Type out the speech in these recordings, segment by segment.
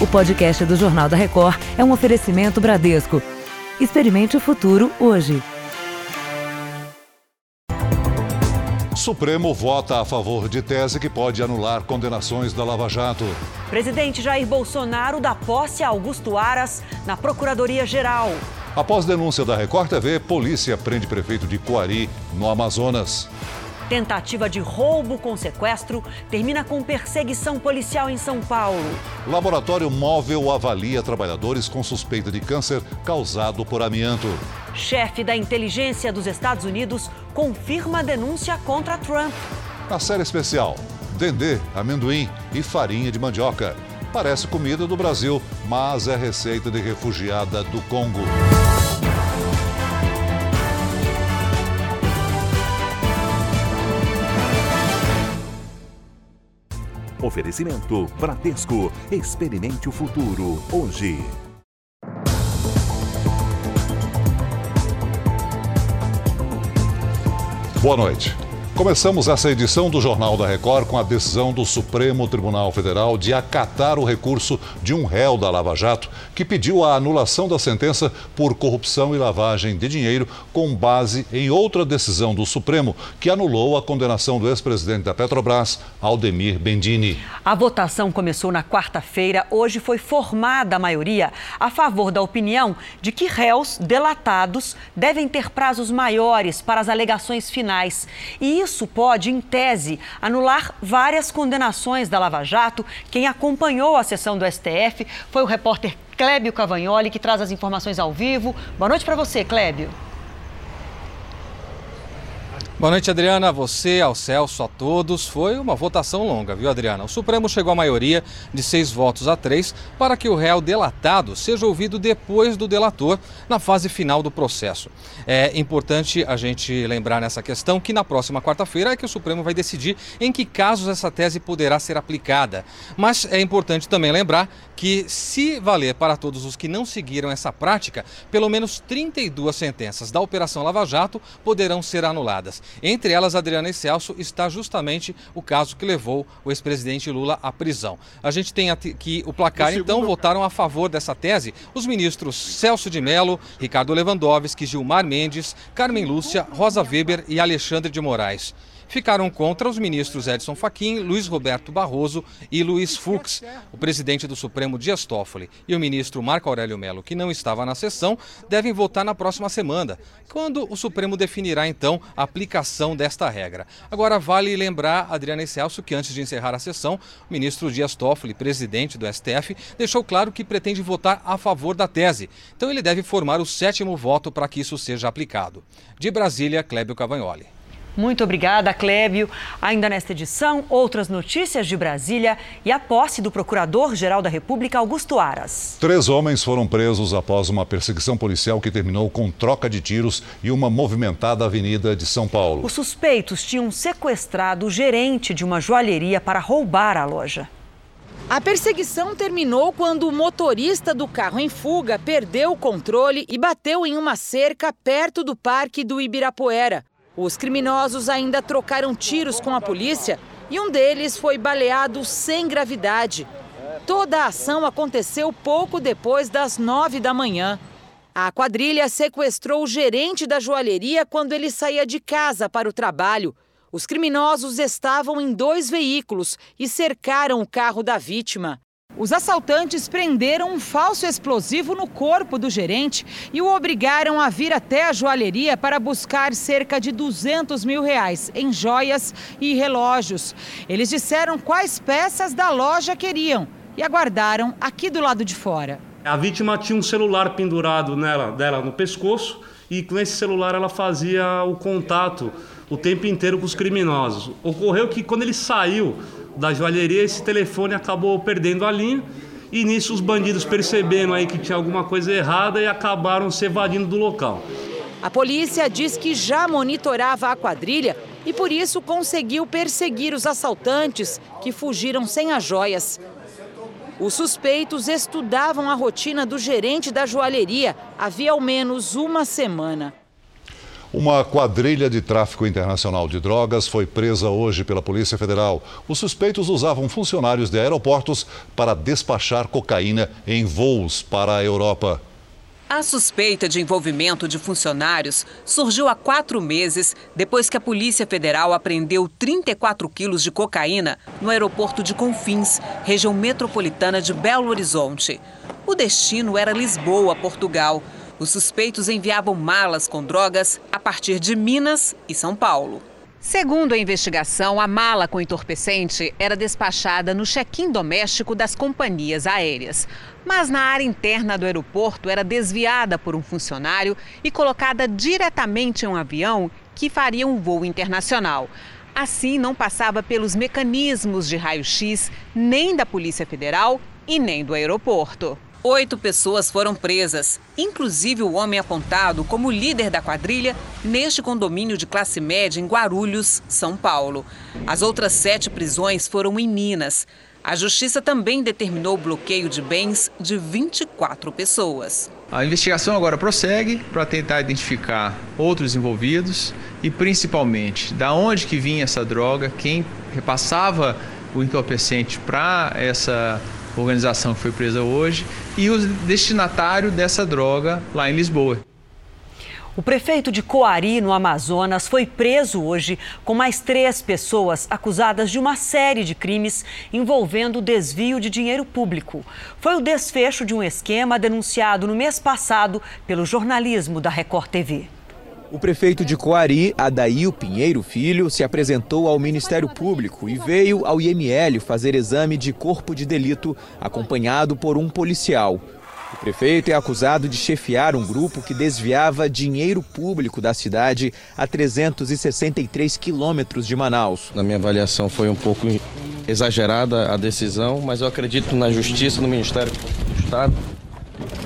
O podcast do Jornal da Record é um oferecimento Bradesco. Experimente o futuro hoje. Supremo vota a favor de tese que pode anular condenações da Lava Jato. Presidente Jair Bolsonaro dá posse a Augusto Aras na Procuradoria-Geral. Após denúncia da Record TV, polícia prende prefeito de Coari, no Amazonas. Tentativa de roubo com sequestro termina com perseguição policial em São Paulo. Laboratório móvel avalia trabalhadores com suspeita de câncer causado por amianto. Chefe da inteligência dos Estados Unidos confirma a denúncia contra Trump. Na série especial, dendê, amendoim e farinha de mandioca. Parece comida do Brasil, mas é receita de refugiada do Congo. Oferecimento Bradesco. Experimente o futuro hoje. Boa noite. Começamos essa edição do Jornal da Record com a decisão do Supremo Tribunal Federal de acatar o recurso de um réu da Lava Jato que pediu a anulação da sentença por corrupção e lavagem de dinheiro com base em outra decisão do Supremo que anulou a condenação do ex-presidente da Petrobras, Aldemir Bendini. A votação começou na quarta-feira. Hoje foi formada a maioria a favor da opinião de que réus delatados devem ter prazos maiores para as alegações finais. E isso pode, em tese, anular várias condenações da Lava Jato. Quem acompanhou a sessão do STF foi o repórter Clébio Cavagnoli, que traz as informações ao vivo. Boa noite para você, Clébio. Boa noite, Adriana. A você, ao Celso, a todos. Foi uma votação longa, viu, Adriana? O Supremo chegou à maioria de seis votos a três para que o réu delatado seja ouvido depois do delator na fase final do processo. É importante a gente lembrar nessa questão que na próxima quarta-feira é que o Supremo vai decidir em que casos essa tese poderá ser aplicada. Mas é importante também lembrar que, se valer para todos os que não seguiram essa prática, pelo menos 32 sentenças da Operação Lava Jato poderão ser anuladas. Entre elas, Adriana e Celso, está justamente o caso que levou o ex-presidente Lula à prisão. A gente tem aqui o placar, então votaram a favor dessa tese os ministros Celso de Mello, Ricardo Lewandowski, Gilmar Mendes, Carmen Lúcia, Rosa Weber e Alexandre de Moraes ficaram contra os ministros Edson Fachin, Luiz Roberto Barroso e Luiz Fux. O presidente do Supremo, Dias Toffoli, e o ministro Marco Aurélio Melo, que não estava na sessão, devem votar na próxima semana, quando o Supremo definirá então a aplicação desta regra. Agora, vale lembrar, Adriana e Celso, que antes de encerrar a sessão, o ministro Dias Toffoli, presidente do STF, deixou claro que pretende votar a favor da tese. Então, ele deve formar o sétimo voto para que isso seja aplicado. De Brasília, Clébio Cavagnoli. Muito obrigada, Clébio. Ainda nesta edição, outras notícias de Brasília e a posse do Procurador-Geral da República, Augusto Aras. Três homens foram presos após uma perseguição policial que terminou com troca de tiros e uma movimentada avenida de São Paulo. Os suspeitos tinham sequestrado o gerente de uma joalheria para roubar a loja. A perseguição terminou quando o motorista do carro em fuga perdeu o controle e bateu em uma cerca perto do Parque do Ibirapuera. Os criminosos ainda trocaram tiros com a polícia e um deles foi baleado sem gravidade. Toda a ação aconteceu pouco depois das nove da manhã. A quadrilha sequestrou o gerente da joalheria quando ele saía de casa para o trabalho. Os criminosos estavam em dois veículos e cercaram o carro da vítima. Os assaltantes prenderam um falso explosivo no corpo do gerente e o obrigaram a vir até a joalheria para buscar cerca de 200 mil reais em joias e relógios. Eles disseram quais peças da loja queriam e aguardaram aqui do lado de fora. A vítima tinha um celular pendurado nela, dela no pescoço e com esse celular ela fazia o contato o tempo inteiro com os criminosos. Ocorreu que quando ele saiu da joalheria, esse telefone acabou perdendo a linha. E nisso os bandidos perceberam aí que tinha alguma coisa errada e acabaram se evadindo do local. A polícia diz que já monitorava a quadrilha e por isso conseguiu perseguir os assaltantes que fugiram sem as joias. Os suspeitos estudavam a rotina do gerente da joalheria havia ao menos uma semana. Uma quadrilha de tráfico internacional de drogas foi presa hoje pela Polícia Federal. Os suspeitos usavam funcionários de aeroportos para despachar cocaína em voos para a Europa. A suspeita de envolvimento de funcionários surgiu há quatro meses depois que a Polícia Federal apreendeu 34 quilos de cocaína no aeroporto de Confins, região metropolitana de Belo Horizonte. O destino era Lisboa, Portugal. Os suspeitos enviavam malas com drogas a partir de Minas e São Paulo. Segundo a investigação, a mala com entorpecente era despachada no check-in doméstico das companhias aéreas. Mas na área interna do aeroporto era desviada por um funcionário e colocada diretamente em um avião que faria um voo internacional. Assim, não passava pelos mecanismos de raio-x nem da Polícia Federal e nem do aeroporto. Oito pessoas foram presas, inclusive o homem apontado como líder da quadrilha neste condomínio de classe média em Guarulhos, São Paulo. As outras sete prisões foram em Minas. A justiça também determinou o bloqueio de bens de 24 pessoas. A investigação agora prossegue para tentar identificar outros envolvidos e principalmente da onde que vinha essa droga, quem repassava o entorpecente para essa organização que foi presa hoje, e o destinatário dessa droga lá em Lisboa. O prefeito de Coari, no Amazonas, foi preso hoje com mais três pessoas acusadas de uma série de crimes envolvendo desvio de dinheiro público. Foi o desfecho de um esquema denunciado no mês passado pelo jornalismo da Record TV. O prefeito de Coari, Adail Pinheiro Filho, se apresentou ao Ministério Público e veio ao IML fazer exame de corpo de delito, acompanhado por um policial. O prefeito é acusado de chefiar um grupo que desviava dinheiro público da cidade a 363 quilômetros de Manaus. Na minha avaliação, foi um pouco exagerada a decisão, mas eu acredito na justiça, no Ministério do Estado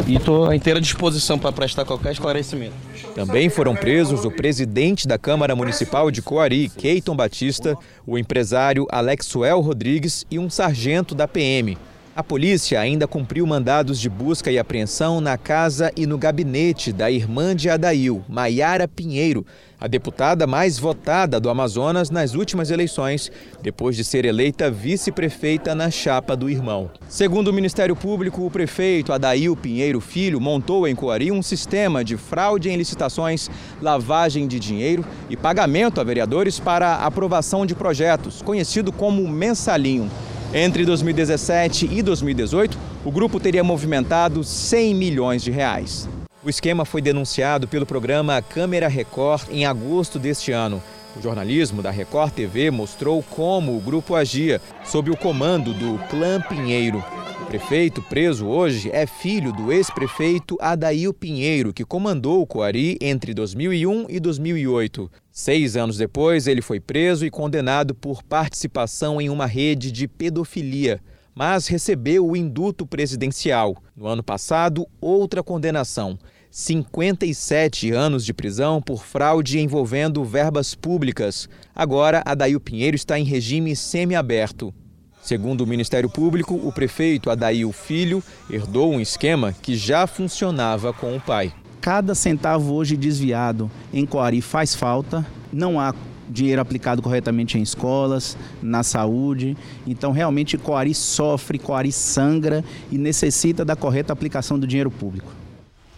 e estou à inteira disposição para prestar qualquer esclarecimento. Também foram presos o presidente da Câmara Municipal de Coari, Keiton Batista, o empresário Alexuel Rodrigues e um sargento da PM. A polícia ainda cumpriu mandados de busca e apreensão na casa e no gabinete da irmã de Adail, Maiara Pinheiro, a deputada mais votada do Amazonas nas últimas eleições, depois de ser eleita vice-prefeita na chapa do irmão. Segundo o Ministério Público, o prefeito Adail Pinheiro Filho montou em Coari um sistema de fraude em licitações, lavagem de dinheiro e pagamento a vereadores para aprovação de projetos, conhecido como mensalinho. Entre 2017 e 2018, o grupo teria movimentado 100 milhões de reais. O esquema foi denunciado pelo programa Câmera Record em agosto deste ano. O jornalismo da Record TV mostrou como o grupo agia, sob o comando do Clã Pinheiro. O prefeito preso hoje é filho do ex-prefeito Adail Pinheiro, que comandou o Coari entre 2001 e 2008. Seis anos depois, ele foi preso e condenado por participação em uma rede de pedofilia, mas recebeu o induto presidencial. No ano passado, outra condenação. 57 anos de prisão por fraude envolvendo verbas públicas. Agora, Adail Pinheiro está em regime semiaberto. Segundo o Ministério Público, o prefeito Adail Filho herdou um esquema que já funcionava com o pai. Cada centavo hoje desviado em Coari faz falta, não há dinheiro aplicado corretamente em escolas, na saúde. Então, realmente, Coari sofre, Coari sangra e necessita da correta aplicação do dinheiro público.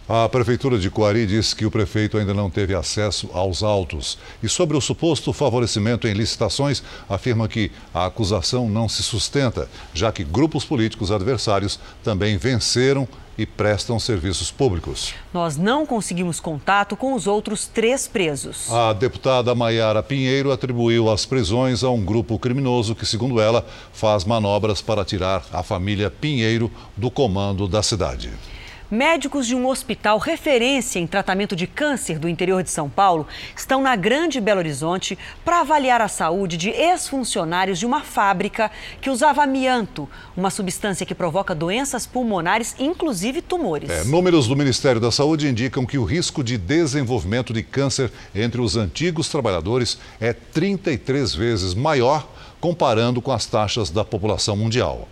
A Prefeitura de Coari diz que o prefeito ainda não teve acesso aos autos. E sobre o suposto favorecimento em licitações, afirma que a acusação não se sustenta, já que grupos políticos adversários também venceram e prestam serviços públicos. Nós não conseguimos contato com os outros três presos. A deputada Maiara Pinheiro atribuiu as prisões a um grupo criminoso que, segundo ela, faz manobras para tirar a família Pinheiro do comando da cidade. Médicos de um hospital referência em tratamento de câncer do interior de São Paulo estão na Grande Belo Horizonte para avaliar a saúde de ex-funcionários de uma fábrica que usava amianto, uma substância que provoca doenças pulmonares, inclusive tumores. É, números do Ministério da Saúde indicam que o risco de desenvolvimento de câncer entre os antigos trabalhadores é 33 vezes maior comparando com as taxas da população mundial.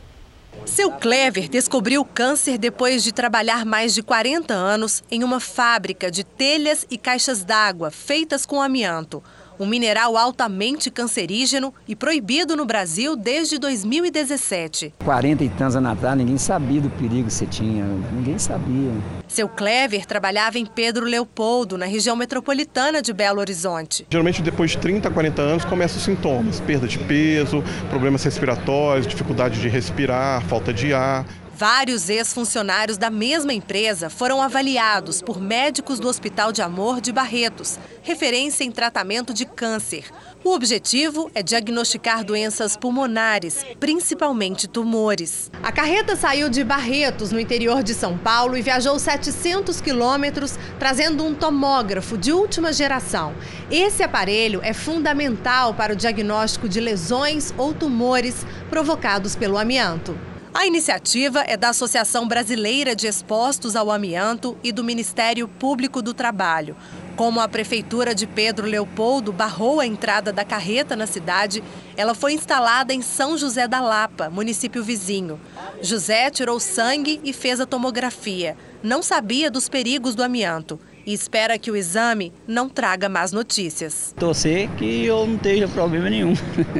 Seu Clever descobriu câncer depois de trabalhar mais de 40 anos em uma fábrica de telhas e caixas d'água feitas com amianto um mineral altamente cancerígeno e proibido no Brasil desde 2017. 40 e tantos anos atrás, ninguém sabia do perigo que você tinha, ninguém sabia. Seu Clever trabalhava em Pedro Leopoldo, na região metropolitana de Belo Horizonte. Geralmente, depois de 30 a 40 anos, começam os sintomas: perda de peso, problemas respiratórios, dificuldade de respirar, falta de ar. Vários ex-funcionários da mesma empresa foram avaliados por médicos do Hospital de Amor de Barretos, referência em tratamento de câncer. O objetivo é diagnosticar doenças pulmonares, principalmente tumores. A carreta saiu de Barretos, no interior de São Paulo, e viajou 700 quilômetros, trazendo um tomógrafo de última geração. Esse aparelho é fundamental para o diagnóstico de lesões ou tumores provocados pelo amianto. A iniciativa é da Associação Brasileira de Expostos ao Amianto e do Ministério Público do Trabalho. Como a Prefeitura de Pedro Leopoldo barrou a entrada da carreta na cidade, ela foi instalada em São José da Lapa, município vizinho. José tirou sangue e fez a tomografia. Não sabia dos perigos do amianto e espera que o exame não traga más notícias. Torcer que eu não tenha problema nenhum.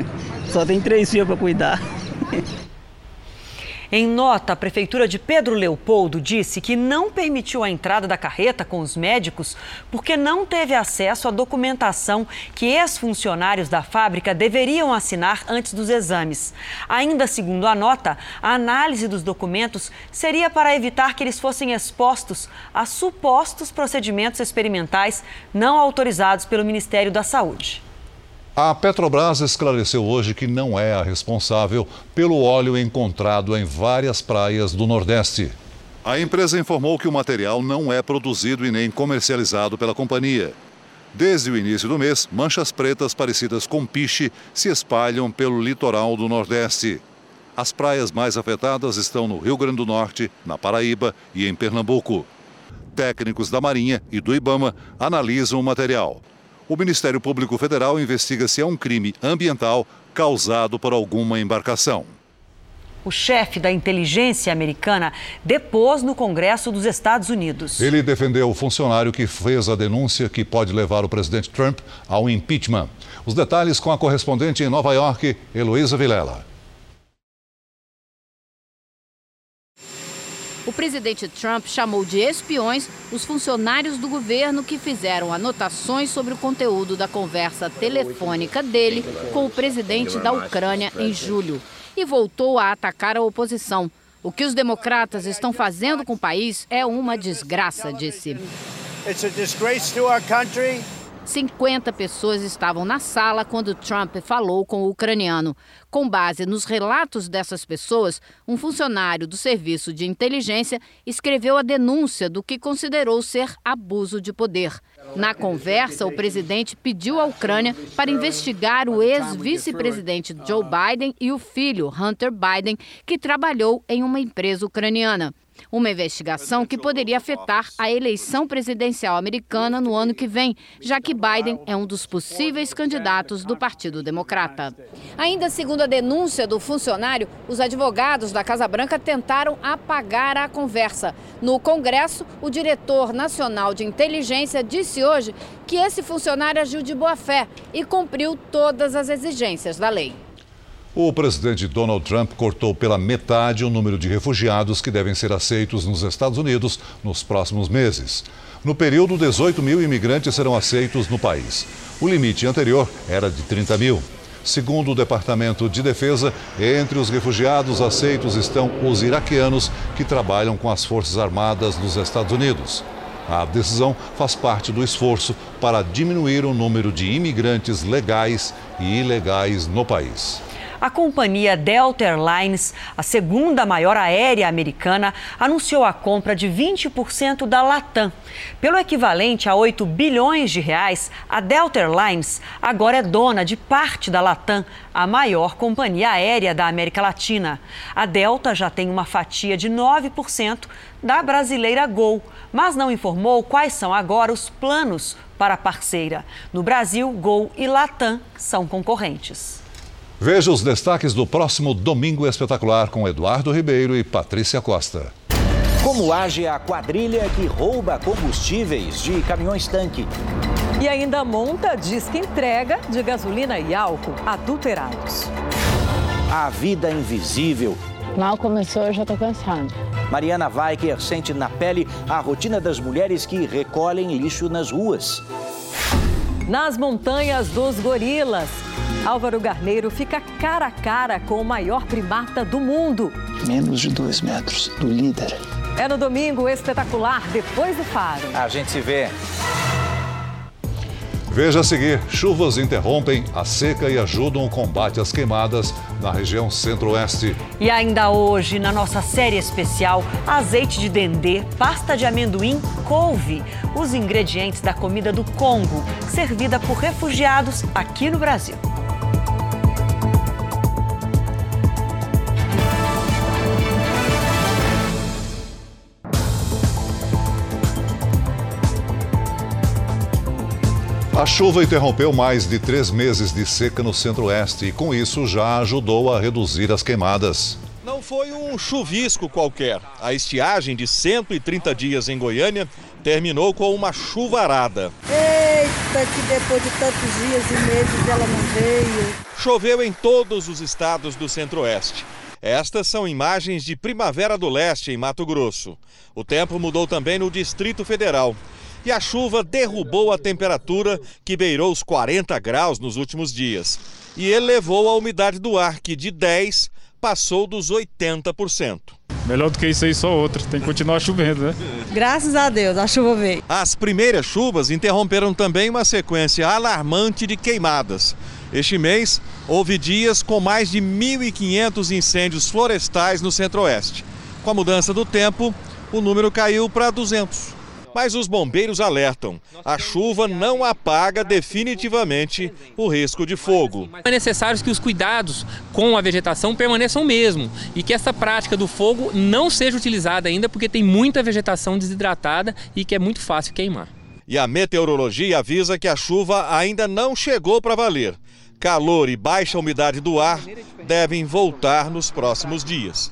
Só tem três filhos para cuidar. Em nota, a Prefeitura de Pedro Leopoldo disse que não permitiu a entrada da carreta com os médicos porque não teve acesso à documentação que ex-funcionários da fábrica deveriam assinar antes dos exames. Ainda segundo a nota, a análise dos documentos seria para evitar que eles fossem expostos a supostos procedimentos experimentais não autorizados pelo Ministério da Saúde. A Petrobras esclareceu hoje que não é a responsável pelo óleo encontrado em várias praias do Nordeste. A empresa informou que o material não é produzido e nem comercializado pela companhia. Desde o início do mês, manchas pretas parecidas com piche se espalham pelo litoral do Nordeste. As praias mais afetadas estão no Rio Grande do Norte, na Paraíba e em Pernambuco. Técnicos da Marinha e do Ibama analisam o material. O Ministério Público Federal investiga se é um crime ambiental causado por alguma embarcação. O chefe da inteligência americana depôs no Congresso dos Estados Unidos. Ele defendeu o funcionário que fez a denúncia que pode levar o presidente Trump ao impeachment. Os detalhes com a correspondente em Nova York, Heloísa Vilela. O presidente Trump chamou de espiões os funcionários do governo que fizeram anotações sobre o conteúdo da conversa telefônica dele com o presidente da Ucrânia em julho e voltou a atacar a oposição. O que os democratas estão fazendo com o país é uma desgraça, disse. It's a disgrace to our country. 50 pessoas estavam na sala quando Trump falou com o ucraniano. Com base nos relatos dessas pessoas, um funcionário do Serviço de Inteligência escreveu a denúncia do que considerou ser abuso de poder. Na conversa, o presidente pediu à Ucrânia para investigar o ex-vice-presidente Joe Biden e o filho, Hunter Biden, que trabalhou em uma empresa ucraniana. Uma investigação que poderia afetar a eleição presidencial americana no ano que vem, já que Biden é um dos possíveis candidatos do Partido Democrata. Ainda segundo a denúncia do funcionário, os advogados da Casa Branca tentaram apagar a conversa. No Congresso, o diretor nacional de inteligência disse hoje que esse funcionário agiu de boa fé e cumpriu todas as exigências da lei. O presidente Donald Trump cortou pela metade o número de refugiados que devem ser aceitos nos Estados Unidos nos próximos meses. No período, 18 mil imigrantes serão aceitos no país. O limite anterior era de 30 mil. Segundo o Departamento de Defesa, entre os refugiados aceitos estão os iraquianos que trabalham com as Forças Armadas dos Estados Unidos. A decisão faz parte do esforço para diminuir o número de imigrantes legais e ilegais no país. A companhia Delta Airlines, a segunda maior aérea americana, anunciou a compra de 20% da Latam. Pelo equivalente a 8 bilhões de reais, a Delta Airlines agora é dona de parte da Latam, a maior companhia aérea da América Latina. A Delta já tem uma fatia de 9% da brasileira Gol, mas não informou quais são agora os planos para a parceira. No Brasil, Gol e Latam são concorrentes. Veja os destaques do próximo Domingo Espetacular com Eduardo Ribeiro e Patrícia Costa. Como age a quadrilha que rouba combustíveis de caminhões-tanque? E ainda monta disque entrega de gasolina e álcool adulterados. A vida invisível. Mal começou, eu já estou cansado. Mariana Weicker sente na pele a rotina das mulheres que recolhem lixo nas ruas. Nas montanhas dos gorilas, Álvaro Garneiro fica cara a cara com o maior primata do mundo. Menos de dois metros do líder. É no domingo espetacular, depois do faro. A gente se vê. Veja a seguir: chuvas interrompem a seca e ajudam o combate às queimadas na região centro-oeste. E ainda hoje, na nossa série especial, azeite de dendê, pasta de amendoim, couve, os ingredientes da comida do Congo, servida por refugiados aqui no Brasil. A chuva interrompeu mais de três meses de seca no centro-oeste e, com isso, já ajudou a reduzir as queimadas. Não foi um chuvisco qualquer. A estiagem de 130 dias em Goiânia terminou com uma chuvarada. Eita, que depois de tantos dias e meses ela não veio. Choveu em todos os estados do centro-oeste. Estas são imagens de Primavera do Leste, em Mato Grosso. O tempo mudou também no Distrito Federal e a chuva derrubou a temperatura que beirou os 40 graus nos últimos dias. E elevou a umidade do ar, que de 10 passou dos 80%. Melhor do que isso aí, só outra. Tem que continuar chovendo, né? Graças a Deus, a chuva veio. As primeiras chuvas interromperam também uma sequência alarmante de queimadas. Este mês, houve dias com mais de 1.500 incêndios florestais no centro-oeste. Com a mudança do tempo, o número caiu para 200. Mas os bombeiros alertam: a chuva não apaga definitivamente o risco de fogo. É necessário que os cuidados com a vegetação permaneçam mesmo e que essa prática do fogo não seja utilizada ainda porque tem muita vegetação desidratada e que é muito fácil queimar. E a meteorologia avisa que a chuva ainda não chegou para valer. Calor e baixa umidade do ar devem voltar nos próximos dias.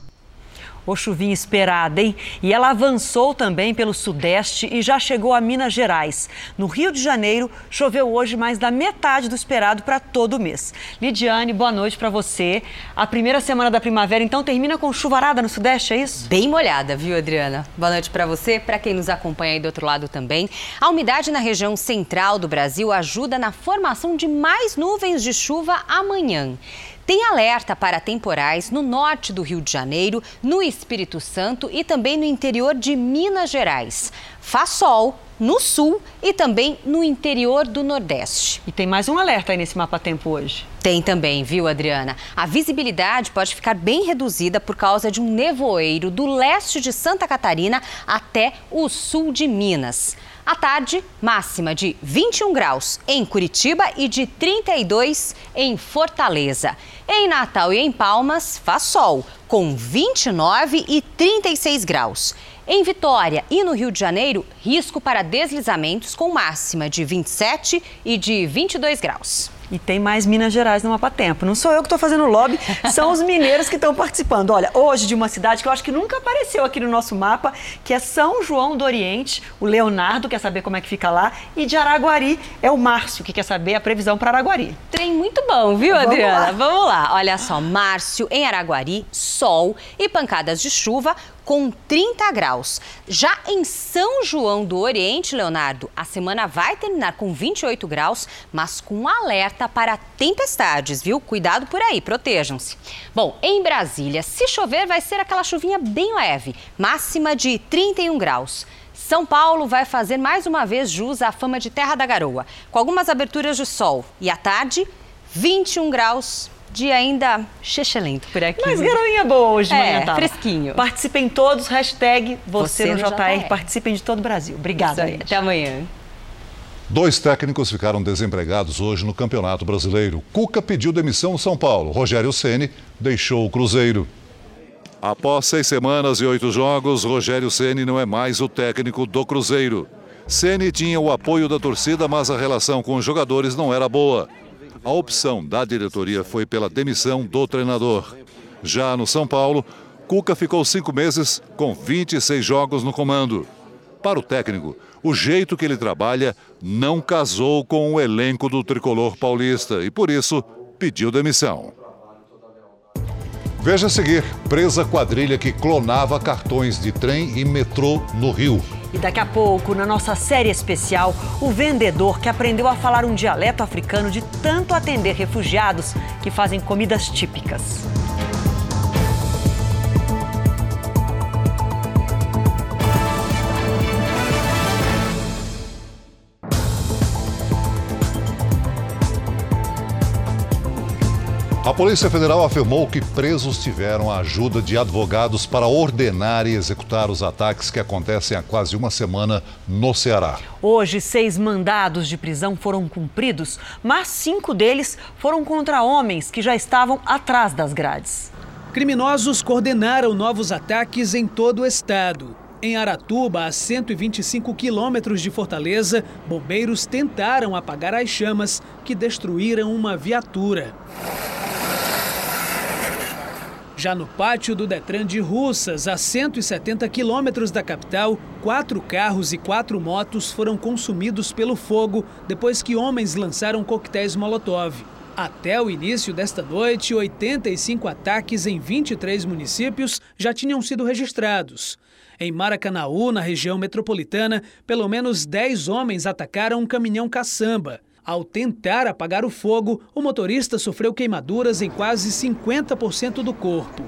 Ô chuvinha esperada, hein? E ela avançou também pelo sudeste e já chegou a Minas Gerais. No Rio de Janeiro, choveu hoje mais da metade do esperado para todo o mês. Lidiane, boa noite para você. A primeira semana da primavera, então, termina com chuvarada no sudeste, é isso? Bem molhada, viu, Adriana? Boa noite para você, para quem nos acompanha aí do outro lado também. A umidade na região central do Brasil ajuda na formação de mais nuvens de chuva amanhã. Tem alerta para temporais no norte do Rio de Janeiro, no Espírito Santo e também no interior de Minas Gerais. Faz sol no sul e também no interior do Nordeste. E tem mais um alerta aí nesse mapa tempo hoje. Tem também, viu, Adriana? A visibilidade pode ficar bem reduzida por causa de um nevoeiro do leste de Santa Catarina até o sul de Minas. À tarde, máxima de 21 graus em Curitiba e de 32 em Fortaleza. Em Natal e em Palmas, faz sol, com 29 e 36 graus. Em Vitória e no Rio de Janeiro, risco para deslizamentos com máxima de 27 e de 22 graus. E tem mais Minas Gerais no Mapa Tempo. Não sou eu que estou fazendo lobby, são os mineiros que estão participando. Olha, hoje de uma cidade que eu acho que nunca apareceu aqui no nosso mapa, que é São João do Oriente. O Leonardo quer saber como é que fica lá. E de Araguari é o Márcio, que quer saber a previsão para Araguari. Trem muito bom, viu, Vamos Adriana? Lá. Vamos lá. Olha só, Márcio em Araguari, sol e pancadas de chuva com 30 graus. Já em São João do Oriente, Leonardo, a semana vai terminar com 28 graus, mas com alerta para tempestades, viu? Cuidado por aí, protejam-se. Bom, em Brasília, se chover, vai ser aquela chuvinha bem leve, máxima de 31 graus. São Paulo vai fazer mais uma vez jus à fama de terra da garoa, com algumas aberturas de sol. E à tarde, 21 graus dia ainda chechelento por aqui. Mas garoinha boa hoje de é, manhã, tá? fresquinho. Participem todos, hashtag você, você no, JR, participem de todo o Brasil. Obrigada, aí, Até amanhã. Dois técnicos ficaram desempregados hoje no Campeonato Brasileiro. Cuca pediu demissão no São Paulo. Rogério Ceni deixou o Cruzeiro. Após seis semanas e oito jogos, Rogério Ceni não é mais o técnico do Cruzeiro. Ceni tinha o apoio da torcida, mas a relação com os jogadores não era boa. A opção da diretoria foi pela demissão do treinador. Já no São Paulo, Cuca ficou cinco meses com 26 jogos no comando. Para o técnico, o jeito que ele trabalha não casou com o elenco do tricolor paulista e, por isso, pediu demissão. Veja a seguir: presa quadrilha que clonava cartões de trem e metrô no Rio. E daqui a pouco, na nossa série especial, o vendedor que aprendeu a falar um dialeto africano de tanto atender refugiados que fazem comidas típicas. A Polícia Federal afirmou que presos tiveram a ajuda de advogados para ordenar e executar os ataques que acontecem há quase uma semana no Ceará. Hoje, seis mandados de prisão foram cumpridos, mas cinco deles foram contra homens que já estavam atrás das grades. Criminosos coordenaram novos ataques em todo o estado. Em Aratuba, a 125 quilômetros de Fortaleza, bombeiros tentaram apagar as chamas que destruíram uma viatura. Já no pátio do Detran de Russas, a 170 quilômetros da capital, quatro carros e quatro motos foram consumidos pelo fogo depois que homens lançaram coquetéis Molotov. Até o início desta noite, 85 ataques em 23 municípios já tinham sido registrados. Em Maracanaú, na região metropolitana, pelo menos 10 homens atacaram um caminhão caçamba. Ao tentar apagar o fogo, o motorista sofreu queimaduras em quase 50% do corpo.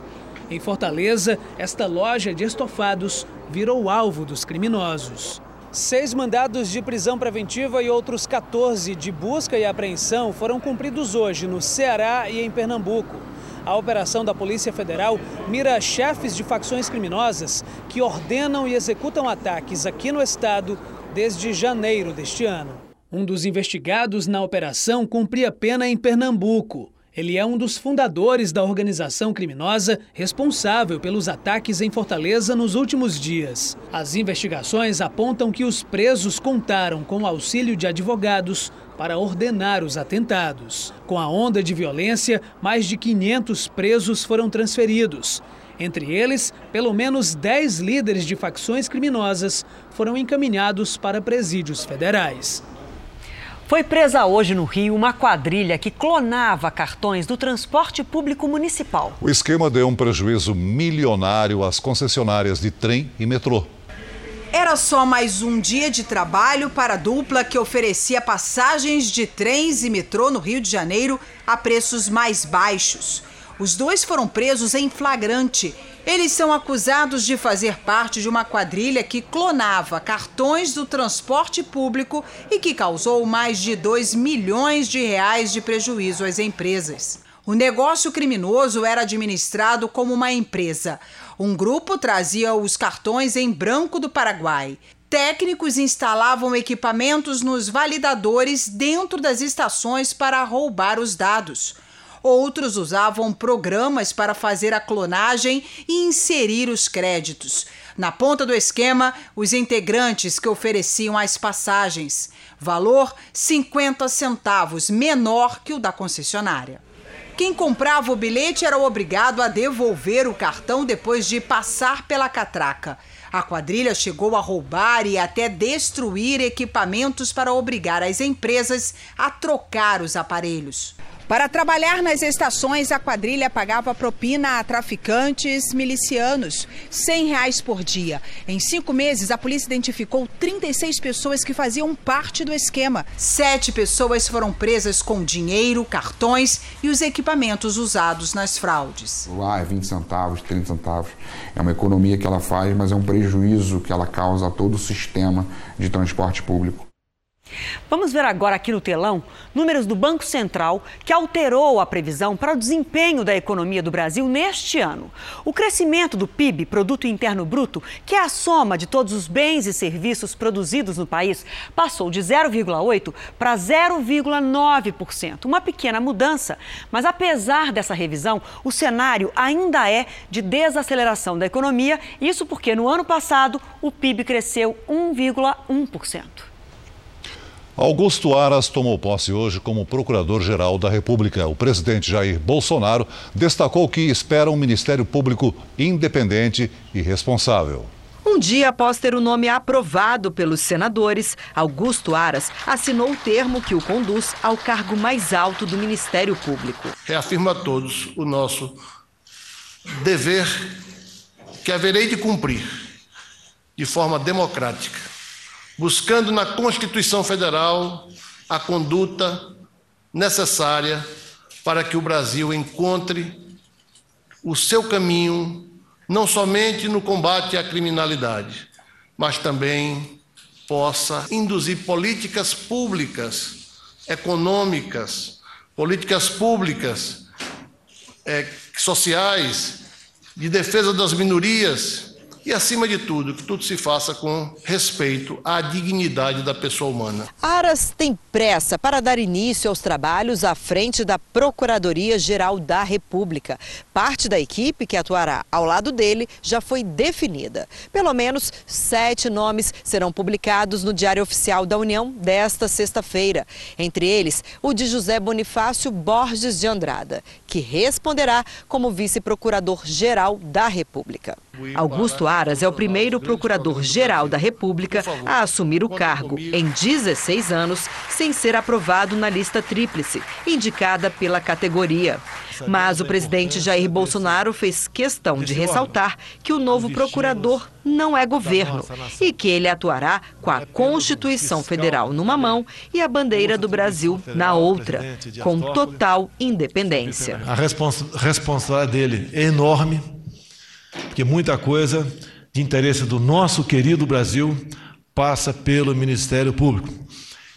Em Fortaleza, esta loja de estofados virou alvo dos criminosos. Seis mandados de prisão preventiva e outros 14 de busca e apreensão foram cumpridos hoje no Ceará e em Pernambuco. A operação da Polícia Federal mira chefes de facções criminosas que ordenam e executam ataques aqui no estado desde janeiro deste ano. Um dos investigados na operação cumpria pena em Pernambuco. Ele é um dos fundadores da organização criminosa responsável pelos ataques em Fortaleza nos últimos dias. As investigações apontam que os presos contaram com o auxílio de advogados para ordenar os atentados. Com a onda de violência, mais de 500 presos foram transferidos. Entre eles, pelo menos 10 líderes de facções criminosas foram encaminhados para presídios federais. Foi presa hoje no Rio uma quadrilha que clonava cartões do transporte público municipal. O esquema deu um prejuízo milionário às concessionárias de trem e metrô. Era só mais um dia de trabalho para a dupla que oferecia passagens de trens e metrô no Rio de Janeiro a preços mais baixos. Os dois foram presos em flagrante eles são acusados de fazer parte de uma quadrilha que clonava cartões do transporte público e que causou mais de 2 milhões de reais de prejuízo às empresas. O negócio criminoso era administrado como uma empresa. Um grupo trazia os cartões em branco do Paraguai. Técnicos instalavam equipamentos nos validadores dentro das estações para roubar os dados. Outros usavam programas para fazer a clonagem e inserir os créditos. Na ponta do esquema, os integrantes que ofereciam as passagens. Valor 50 centavos, menor que o da concessionária. Quem comprava o bilhete era obrigado a devolver o cartão depois de passar pela catraca. A quadrilha chegou a roubar e até destruir equipamentos para obrigar as empresas a trocar os aparelhos. Para trabalhar nas estações, a quadrilha pagava propina a traficantes milicianos, 100 reais por dia. Em cinco meses, a polícia identificou 36 pessoas que faziam parte do esquema. Sete pessoas foram presas com dinheiro, cartões e os equipamentos usados nas fraudes. Lá é 20 centavos, 30 centavos. É uma economia que ela faz, mas é um prejuízo que ela causa a todo o sistema de transporte público. Vamos ver agora aqui no telão números do Banco Central que alterou a previsão para o desempenho da economia do Brasil neste ano. O crescimento do PIB, Produto Interno Bruto, que é a soma de todos os bens e serviços produzidos no país, passou de 0,8 para 0,9%. Uma pequena mudança, mas apesar dessa revisão, o cenário ainda é de desaceleração da economia, isso porque no ano passado o PIB cresceu 1,1%. Augusto Aras tomou posse hoje como Procurador-Geral da República. O presidente Jair Bolsonaro destacou que espera um Ministério Público independente e responsável. Um dia após ter o nome aprovado pelos senadores, Augusto Aras assinou o termo que o conduz ao cargo mais alto do Ministério Público. Reafirmo a todos o nosso dever que haverei de cumprir de forma democrática buscando na Constituição Federal a conduta necessária para que o Brasil encontre o seu caminho, não somente no combate à criminalidade, mas também possa induzir políticas públicas, econômicas, políticas públicas, é, sociais, de defesa das minorias, e, acima de tudo, que tudo se faça com respeito à dignidade da pessoa humana. Aras tem pressa para dar início aos trabalhos à frente da Procuradoria-Geral da República. Parte da equipe que atuará ao lado dele já foi definida. Pelo menos sete nomes serão publicados no Diário Oficial da União desta sexta-feira. Entre eles, o de José Bonifácio Borges de Andrada, que responderá como vice-procurador-geral da República. Augusto Aras é o primeiro procurador-geral da República a assumir o cargo em 16 anos, sem ser aprovado na lista tríplice, indicada pela categoria. Mas o presidente Jair Bolsonaro fez questão de ressaltar que o novo procurador não é governo e que ele atuará com a Constituição Federal numa mão e a bandeira do Brasil na outra, com total independência. A responsabilidade dele é enorme porque muita coisa de interesse do nosso querido Brasil passa pelo Ministério Público.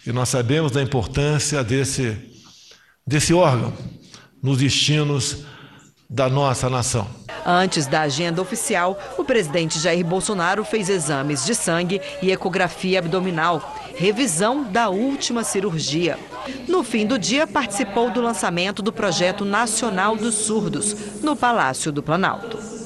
E nós sabemos da importância desse, desse órgão nos destinos da nossa nação. Antes da agenda oficial, o presidente Jair Bolsonaro fez exames de sangue e ecografia abdominal, revisão da última cirurgia. No fim do dia, participou do lançamento do Projeto Nacional dos Surdos, no Palácio do Planalto.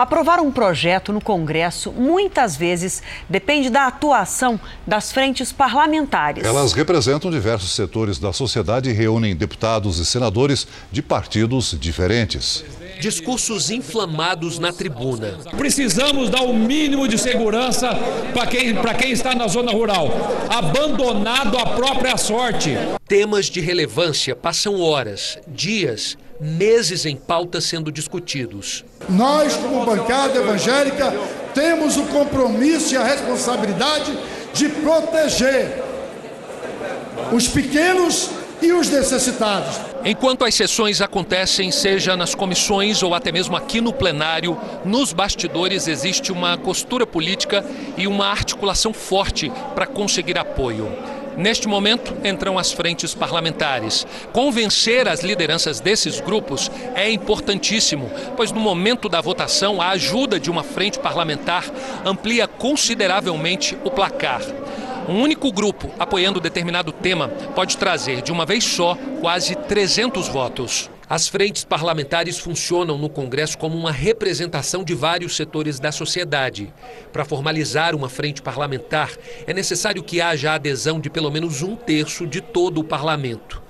Aprovar um projeto no Congresso muitas vezes depende da atuação das frentes parlamentares. Elas representam diversos setores da sociedade e reúnem deputados e senadores de partidos diferentes. Discursos inflamados na tribuna. Precisamos dar o mínimo de segurança para quem, quem está na zona rural, abandonado à própria sorte. Temas de relevância passam horas, dias meses em pauta sendo discutidos. Nós, como bancada evangélica, temos o compromisso e a responsabilidade de proteger os pequenos e os necessitados. Enquanto as sessões acontecem, seja nas comissões ou até mesmo aqui no plenário, nos bastidores existe uma costura política e uma articulação forte para conseguir apoio. Neste momento, entram as frentes parlamentares. Convencer as lideranças desses grupos é importantíssimo, pois no momento da votação, a ajuda de uma frente parlamentar amplia consideravelmente o placar. Um único grupo apoiando determinado tema pode trazer de uma vez só quase 300 votos. As frentes parlamentares funcionam no Congresso como uma representação de vários setores da sociedade. Para formalizar uma frente parlamentar, é necessário que haja a adesão de pelo menos um terço de todo o parlamento.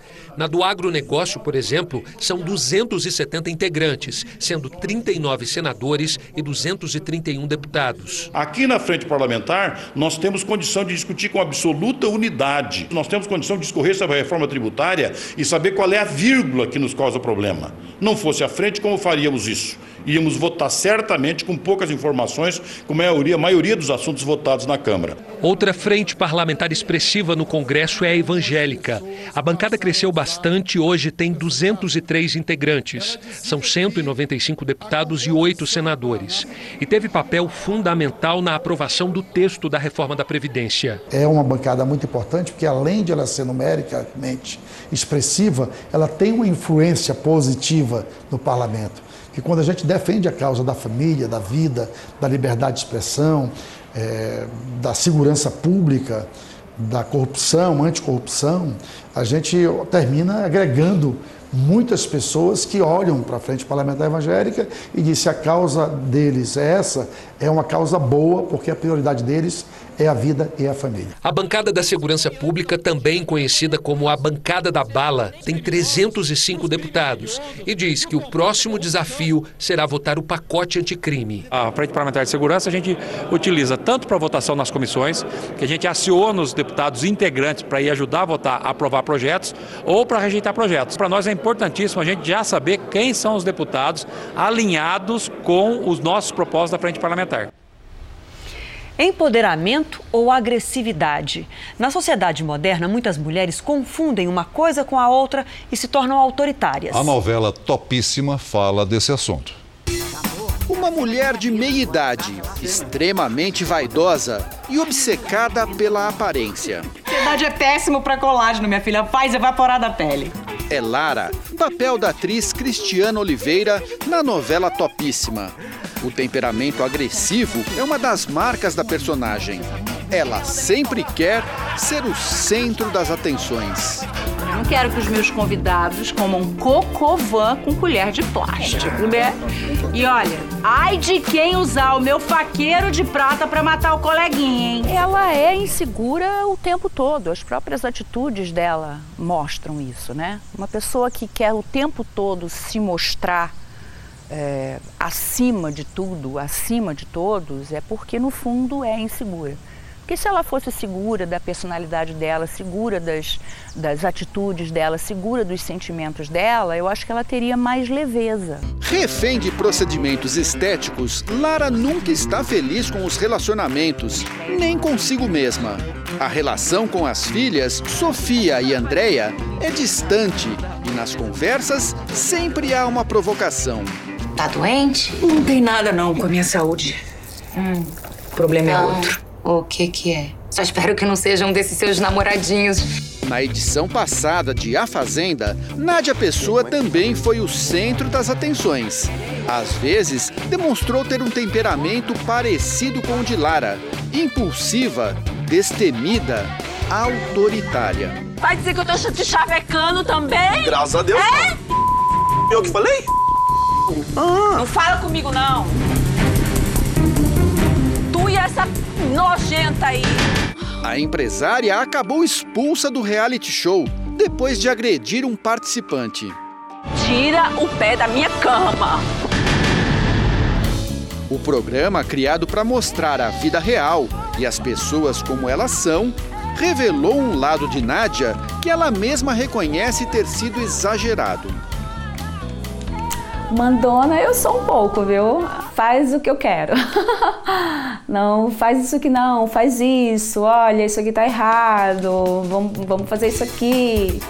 Na do agronegócio, por exemplo, são 270 integrantes, sendo 39 senadores e 231 deputados. Aqui na frente parlamentar, nós temos condição de discutir com absoluta unidade. Nós temos condição de discorrer sobre a reforma tributária e saber qual é a vírgula que nos causa problema. Não fosse a frente, como faríamos isso? Íamos votar certamente com poucas informações, com a maioria, a maioria dos assuntos votados na Câmara. Outra frente parlamentar expressiva no Congresso é a evangélica. A bancada cresceu bastante e hoje tem 203 integrantes. São 195 deputados e 8 senadores. E teve papel fundamental na aprovação do texto da reforma da Previdência. É uma bancada muito importante porque, além de ela ser numericamente expressiva, ela tem uma influência positiva no parlamento que quando a gente defende a causa da família, da vida, da liberdade de expressão, é, da segurança pública, da corrupção, anticorrupção, a gente termina agregando muitas pessoas que olham para a frente parlamentar evangélica e dizem se a causa deles é essa, é uma causa boa, porque a prioridade deles é a vida e a família. A bancada da Segurança Pública, também conhecida como a bancada da bala, tem 305 deputados e diz que o próximo desafio será votar o pacote anticrime. A Frente Parlamentar de Segurança a gente utiliza tanto para votação nas comissões, que a gente aciona os deputados integrantes para ir ajudar a votar, a aprovar projetos, ou para rejeitar projetos. Para nós é importantíssimo a gente já saber quem são os deputados alinhados com os nossos propósitos da Frente Parlamentar. Empoderamento ou agressividade? Na sociedade moderna, muitas mulheres confundem uma coisa com a outra e se tornam autoritárias. A novela Topíssima fala desse assunto. Uma mulher de meia idade, extremamente vaidosa e obcecada pela aparência. Ansiedade é péssimo para colágeno, minha filha. Faz evaporar da pele. É Lara, papel da atriz Cristiana Oliveira na novela Topíssima. O temperamento agressivo é uma das marcas da personagem. Ela sempre quer ser o centro das atenções. Eu não quero que os meus convidados comam cocovan com colher de plástico, né? E olha, ai de quem usar o meu faqueiro de prata para matar o coleguinha, hein? Ela é insegura o tempo todo. As próprias atitudes dela mostram isso, né? Uma pessoa que quer o tempo todo se mostrar é, acima de tudo, acima de todos, é porque no fundo é insegura. Porque se ela fosse segura da personalidade dela, segura das, das atitudes dela, segura dos sentimentos dela, eu acho que ela teria mais leveza. Refém de procedimentos estéticos, Lara nunca está feliz com os relacionamentos, nem consigo mesma. A relação com as filhas, Sofia e Andréia, é distante e nas conversas sempre há uma provocação. Tá doente? Não tem nada não com a minha saúde. Hum. O problema Não. é outro. O que que é? Só espero que não seja um desses seus namoradinhos. Na edição passada de A Fazenda, Nádia Pessoa também foi o centro das atenções. Às vezes, demonstrou ter um temperamento parecido com o de Lara, impulsiva, destemida, autoritária. Vai dizer que eu tô te chavecando também? Graças a Deus, É? Eu que falei? Não fala comigo, não. Essa nojenta aí. A empresária acabou expulsa do reality show depois de agredir um participante. Tira o pé da minha cama. O programa, criado para mostrar a vida real e as pessoas como elas são, revelou um lado de Nádia que ela mesma reconhece ter sido exagerado. Mandona eu sou um pouco, viu? Faz o que eu quero. não, faz isso aqui não, faz isso. Olha, isso aqui tá errado. Vamos, vamos fazer isso aqui.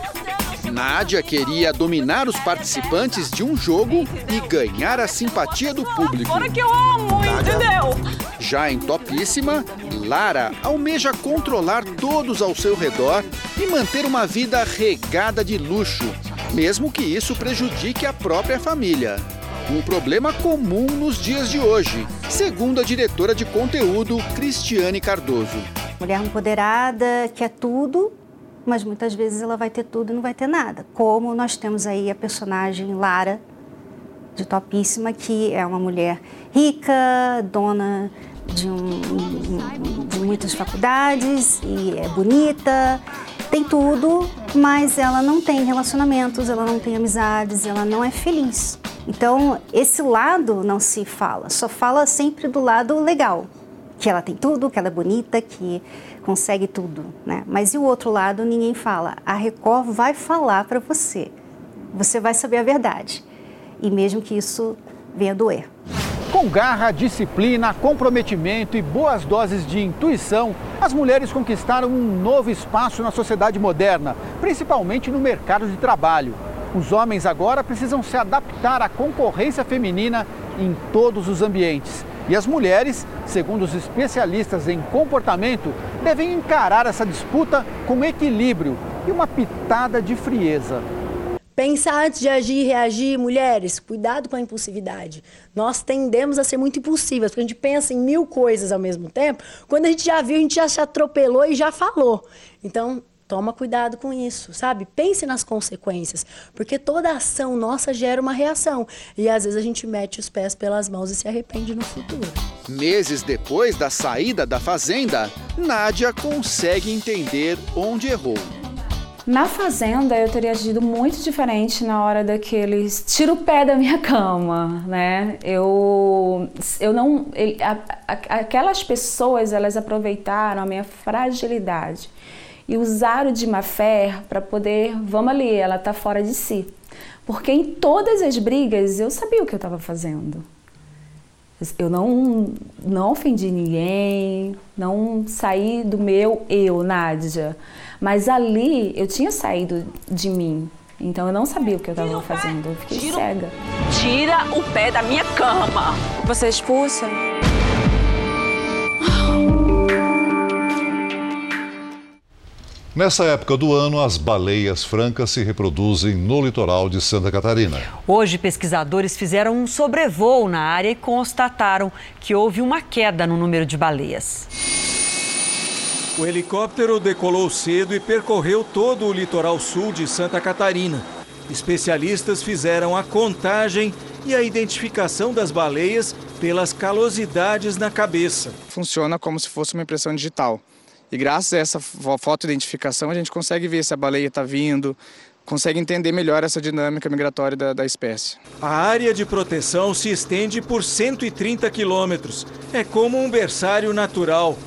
Nádia queria dominar os participantes de um jogo e ganhar a simpatia do público. Fora que eu amo, entendeu? Já em Topíssima, Lara almeja controlar todos ao seu redor e manter uma vida regada de luxo, mesmo que isso prejudique a própria família. Um problema comum nos dias de hoje, segundo a diretora de conteúdo Cristiane Cardoso. Mulher empoderada quer tudo, mas muitas vezes ela vai ter tudo e não vai ter nada. Como nós temos aí a personagem Lara, de Topíssima, que é uma mulher rica, dona de, um, de muitas faculdades e é bonita, tem tudo, mas ela não tem relacionamentos, ela não tem amizades, ela não é feliz. Então, esse lado não se fala, só fala sempre do lado legal, que ela tem tudo, que ela é bonita, que consegue tudo, né? Mas e o outro lado ninguém fala. A Record vai falar para você. Você vai saber a verdade. E mesmo que isso venha doer. Com garra, disciplina, comprometimento e boas doses de intuição, as mulheres conquistaram um novo espaço na sociedade moderna, principalmente no mercado de trabalho. Os homens agora precisam se adaptar à concorrência feminina em todos os ambientes. E as mulheres, segundo os especialistas em comportamento, devem encarar essa disputa com equilíbrio e uma pitada de frieza. Pensar antes de agir e reagir, mulheres, cuidado com a impulsividade. Nós tendemos a ser muito impulsivas, porque a gente pensa em mil coisas ao mesmo tempo. Quando a gente já viu, a gente já se atropelou e já falou. Então, Toma cuidado com isso, sabe? Pense nas consequências, porque toda ação nossa gera uma reação e às vezes a gente mete os pés pelas mãos e se arrepende no futuro. Meses depois da saída da fazenda, Nádia consegue entender onde errou. Na fazenda eu teria agido muito diferente na hora daqueles tira o pé da minha cama, né? Eu eu não ele, a, a, aquelas pessoas elas aproveitaram a minha fragilidade e usaram de má fé para poder, vamos ali, ela tá fora de si. Porque em todas as brigas eu sabia o que eu estava fazendo. Eu não, não ofendi ninguém, não saí do meu eu, Nádia. Mas ali eu tinha saído de mim. Então eu não sabia o que eu estava fazendo. Eu fiquei tira, cega. Tira o pé da minha cama. Você é expulsa? Nessa época do ano, as baleias francas se reproduzem no litoral de Santa Catarina. Hoje, pesquisadores fizeram um sobrevoo na área e constataram que houve uma queda no número de baleias. O helicóptero decolou cedo e percorreu todo o litoral sul de Santa Catarina. Especialistas fizeram a contagem e a identificação das baleias pelas calosidades na cabeça. Funciona como se fosse uma impressão digital. E graças a essa fotoidentificação a gente consegue ver se a baleia está vindo, consegue entender melhor essa dinâmica migratória da, da, espécie. A área de proteção se estende por 130 quilômetros. É como um berçário natural.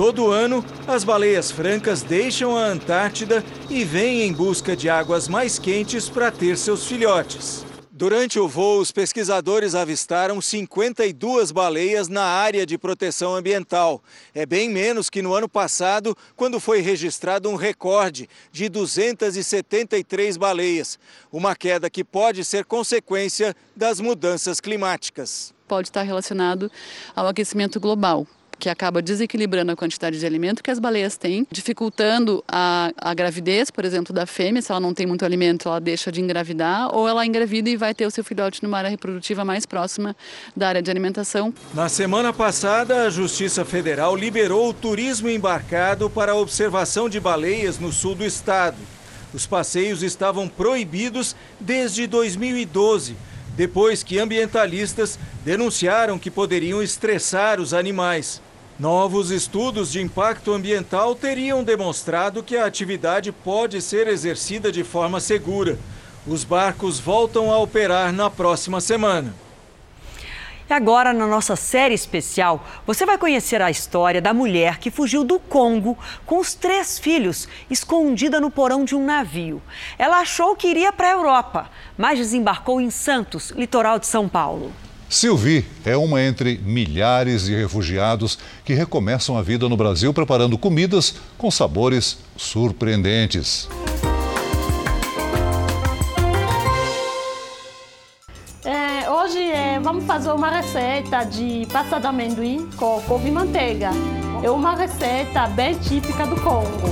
Todo ano, as baleias francas deixam a Antártida e vêm em busca de águas mais quentes para ter seus filhotes. Durante o voo, os pesquisadores avistaram 52 baleias na área de proteção ambiental. É bem menos que no ano passado, quando foi registrado um recorde de 273 baleias. Uma queda que pode ser consequência das mudanças climáticas. Pode estar relacionado ao aquecimento global que acaba desequilibrando a quantidade de alimento que as baleias têm, dificultando a, a gravidez, por exemplo, da fêmea. Se ela não tem muito alimento, ela deixa de engravidar, ou ela engravida e vai ter o seu filhote numa área reprodutiva mais próxima da área de alimentação. Na semana passada, a Justiça Federal liberou o turismo embarcado para a observação de baleias no sul do estado. Os passeios estavam proibidos desde 2012 depois que ambientalistas denunciaram que poderiam estressar os animais. Novos estudos de impacto ambiental teriam demonstrado que a atividade pode ser exercida de forma segura. Os barcos voltam a operar na próxima semana. E agora, na nossa série especial, você vai conhecer a história da mulher que fugiu do Congo com os três filhos, escondida no porão de um navio. Ela achou que iria para a Europa, mas desembarcou em Santos, litoral de São Paulo. Sylvie é uma entre milhares de refugiados que recomeçam a vida no Brasil preparando comidas com sabores surpreendentes. É, hoje é, vamos fazer uma receita de pasta de amendoim com couve e manteiga. É uma receita bem típica do Congo.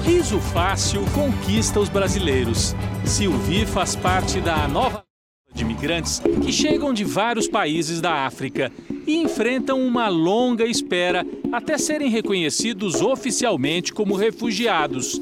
Riso fácil conquista os brasileiros. Sylvie faz parte da nova de imigrantes que chegam de vários países da África e enfrentam uma longa espera até serem reconhecidos oficialmente como refugiados.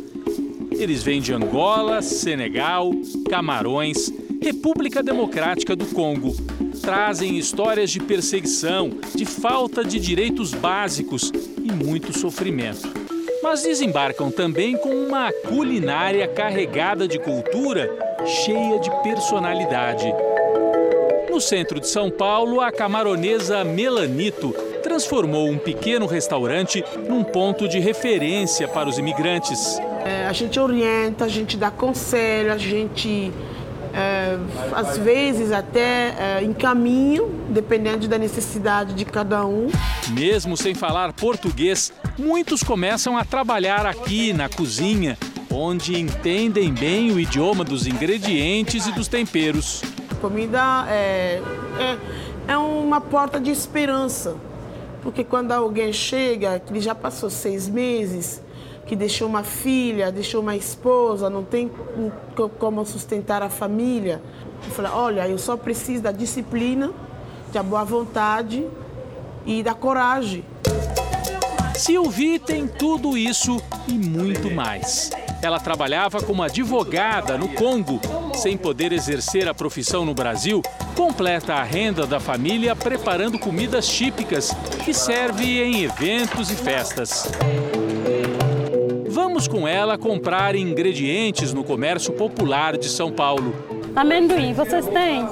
Eles vêm de Angola, Senegal, Camarões, República Democrática do Congo. Trazem histórias de perseguição, de falta de direitos básicos e muito sofrimento mas desembarcam também com uma culinária carregada de cultura, cheia de personalidade. No centro de São Paulo, a camaronesa Melanito transformou um pequeno restaurante num ponto de referência para os imigrantes. É, a gente orienta, a gente dá conselho, a gente é, às vezes até é, encaminho, dependendo da necessidade de cada um. Mesmo sem falar português, muitos começam a trabalhar aqui na cozinha, onde entendem bem o idioma dos ingredientes e dos temperos. Comida é, é, é uma porta de esperança, porque quando alguém chega, ele já passou seis meses, que deixou uma filha, deixou uma esposa, não tem como sustentar a família. Eu falei, olha, eu só preciso da disciplina, da boa vontade e da coragem. Sylvie tem tudo isso e muito mais. Ela trabalhava como advogada no Congo. Sem poder exercer a profissão no Brasil, completa a renda da família preparando comidas típicas que serve em eventos e festas. Vamos com ela comprar ingredientes no comércio popular de São Paulo. Amendoim, vocês têm?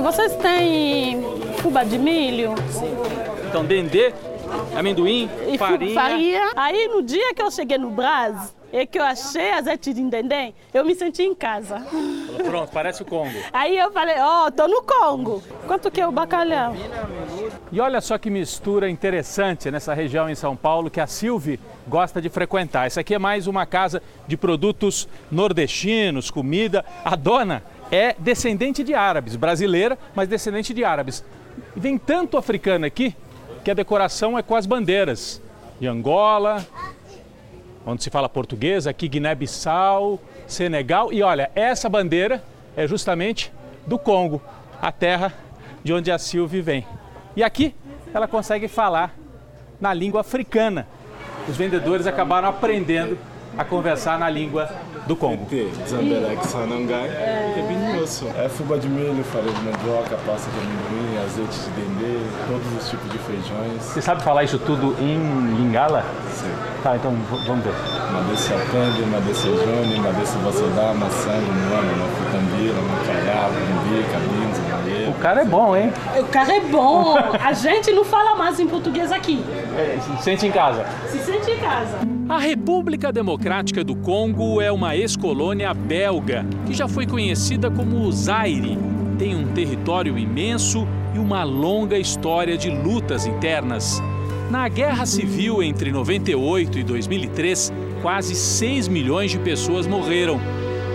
Vocês têm fubá de milho? Então, dendê, amendoim, e farinha. farinha. Aí no dia que eu cheguei no Brás, e que eu achei azeite de dendê, eu me senti em casa. Pronto, parece o Congo. Aí eu falei, ó, oh, tô no Congo. Quanto que é o bacalhau? E olha só que mistura interessante nessa região em São Paulo que a Silvia gosta de frequentar. Essa aqui é mais uma casa de produtos nordestinos, comida. A dona é descendente de árabes, brasileira, mas descendente de árabes. E vem tanto africano aqui que a decoração é com as bandeiras de Angola, onde se fala português, aqui Guiné-Bissau, Senegal. E olha, essa bandeira é justamente do Congo, a terra de onde a Silvia vem. E aqui ela consegue falar na língua africana. Os vendedores acabaram aprendendo a conversar na língua do Congo. É fubá de milho, farinha de mandioca, pasta de amendoim, azeite de dendê, todos os tipos de feijões. Você sabe falar isso tudo em lingala? Sim. Tá, então vamos ver. Madesse apande, madesse jone, madesse vasodá, maçã, moana, mafutambira, macaiá, bumbi, cabinza, o cara é bom, hein? O cara é bom. A gente não fala mais em português aqui. É, se sente em casa. Se casa. A República Democrática do Congo é uma ex-colônia belga que já foi conhecida como Zaire. Tem um território imenso e uma longa história de lutas internas. Na Guerra Civil entre 98 e 2003, quase 6 milhões de pessoas morreram.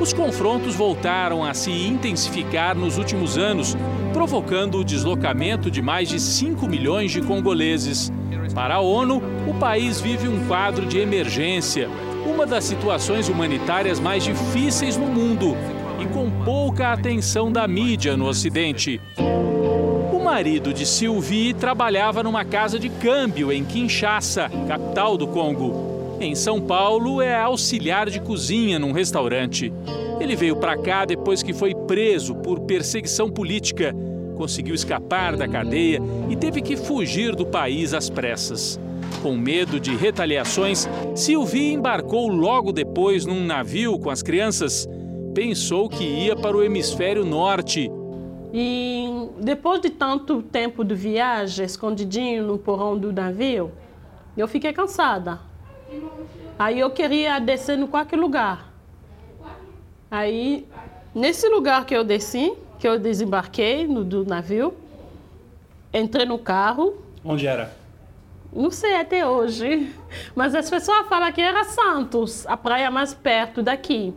Os confrontos voltaram a se intensificar nos últimos anos, provocando o deslocamento de mais de 5 milhões de congoleses. Para a ONU, o país vive um quadro de emergência, uma das situações humanitárias mais difíceis no mundo e com pouca atenção da mídia no Ocidente. O marido de Sylvie trabalhava numa casa de câmbio em Kinshasa, capital do Congo. Em São Paulo, é auxiliar de cozinha num restaurante. Ele veio para cá depois que foi preso por perseguição política. Conseguiu escapar da cadeia e teve que fugir do país às pressas. Com medo de retaliações, Sylvie embarcou logo depois num navio com as crianças. Pensou que ia para o hemisfério norte. E depois de tanto tempo de viagem, escondidinho no porão do navio, eu fiquei cansada. Aí eu queria descer no qualquer lugar. Aí, nesse lugar que eu desci, que eu desembarquei no, do navio, entrei no carro. Onde era? Não sei até hoje. Mas as pessoas falam que era Santos, a praia mais perto daqui.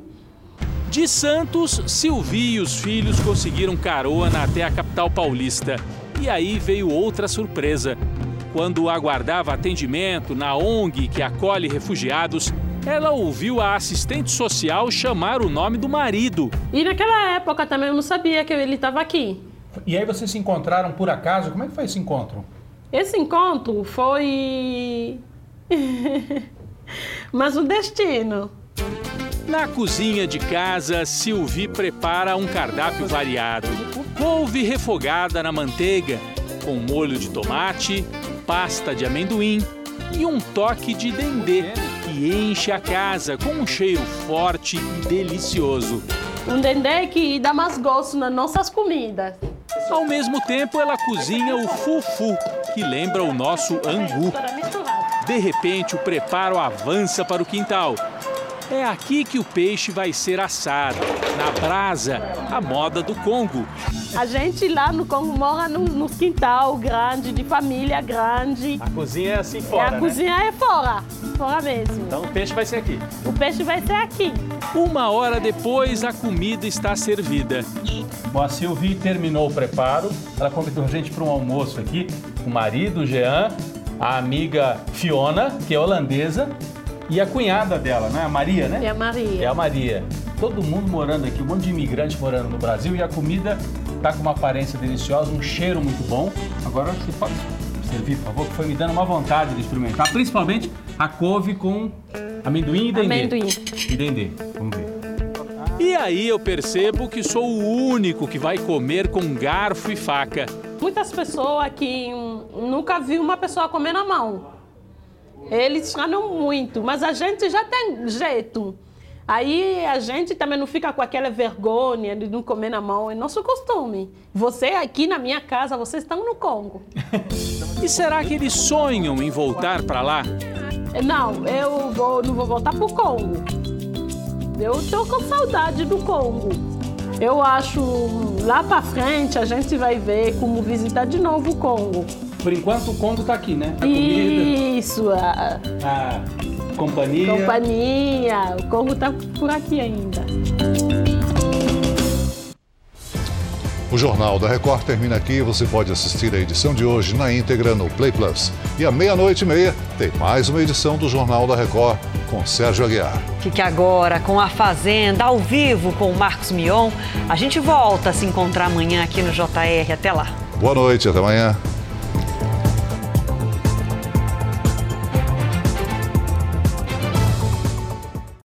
De Santos, Silvia e os filhos conseguiram carona até a capital paulista. E aí veio outra surpresa. Quando aguardava atendimento na ONG que acolhe refugiados, ela ouviu a assistente social chamar o nome do marido. E naquela época também eu não sabia que ele estava aqui. E aí vocês se encontraram por acaso? Como é que foi esse encontro? Esse encontro foi. Mas o destino. Na cozinha de casa, Sylvie prepara um cardápio variado. Couve refogada na manteiga, com molho de tomate, pasta de amendoim e um toque de dendê, que enche a casa com um cheiro forte e delicioso. Um dendê que dá mais gosto nas nossas comidas. Ao mesmo tempo, ela cozinha o fufu, que lembra o nosso angu. De repente, o preparo avança para o quintal é aqui que o peixe vai ser assado, na brasa, a moda do Congo. A gente lá no Congo mora no, no quintal grande, de família grande. A cozinha é assim fora, é, A né? cozinha é fora, fora mesmo. Então o peixe vai ser aqui. O peixe vai ser aqui. Uma hora depois, a comida está servida. Bom, a Silvie terminou o preparo. Ela convidou a gente para um almoço aqui. O marido, o Jean, a amiga Fiona, que é holandesa, e a cunhada dela, né? A Maria, né? É a Maria. É a Maria. Todo mundo morando aqui, um monte de imigrantes morando no Brasil e a comida tá com uma aparência deliciosa, um cheiro muito bom. Agora você pode. Servir, por favor, que foi me dando uma vontade de experimentar, principalmente a couve com amendoim e dendê. Amendoim. E dendê, vamos ver. E aí eu percebo que sou o único que vai comer com garfo e faca. Muitas pessoas que hum, nunca viu uma pessoa comer na mão. Eles falam muito, mas a gente já tem jeito. Aí a gente também não fica com aquela vergonha de não comer na mão, é nosso costume. Você aqui na minha casa, vocês estão no Congo. E será que eles sonham em voltar para lá? Não, eu vou, não vou voltar pro Congo. Eu tô com saudade do Congo. Eu acho lá para frente a gente vai ver como visitar de novo o Congo. Por enquanto o Congo tá aqui, né? A comida, Isso, a a companhia. companhia, o Congo tá por aqui ainda. O Jornal da Record termina aqui. Você pode assistir a edição de hoje na íntegra no Play Plus. E à meia-noite e meia tem mais uma edição do Jornal da Record com Sérgio Aguiar. Fique agora com a Fazenda ao vivo com o Marcos Mion. A gente volta a se encontrar amanhã aqui no JR. Até lá. Boa noite, até amanhã.